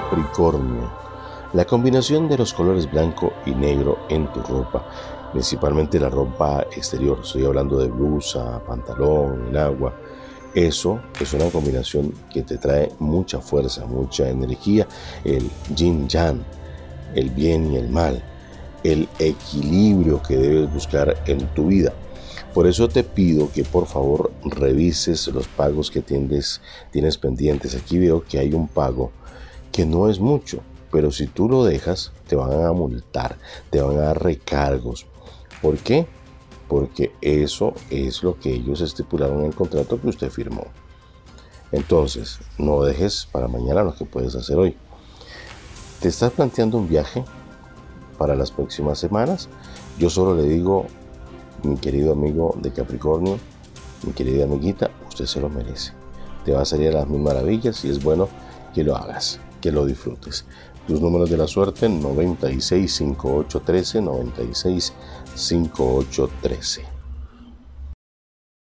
Capricornio. La combinación de los colores blanco y negro en tu ropa, principalmente la ropa exterior, estoy hablando de blusa, pantalón, agua, eso es una combinación que te trae mucha fuerza, mucha energía, el yin yang, el bien y el mal, el equilibrio que debes buscar en tu vida. Por eso te pido que por favor revises los pagos que tienes, tienes pendientes. Aquí veo que hay un pago que no es mucho, pero si tú lo dejas te van a multar, te van a dar recargos. ¿Por qué? Porque eso es lo que ellos estipularon en el contrato que usted firmó. Entonces, no dejes para mañana lo que puedes hacer hoy. ¿Te estás planteando un viaje para las próximas semanas? Yo solo le digo mi querido amigo de Capricornio, mi querida amiguita, usted se lo merece. Te va a salir a las mil maravillas y es bueno que lo hagas, que lo disfrutes. Tus números de la suerte 96 58 96 58 13.